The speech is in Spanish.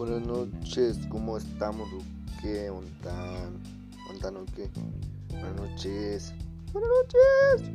Buenas noches, ¿cómo estamos? ¿Qué onda? ¿Onda o qué? Buenas noches. Buenas noches.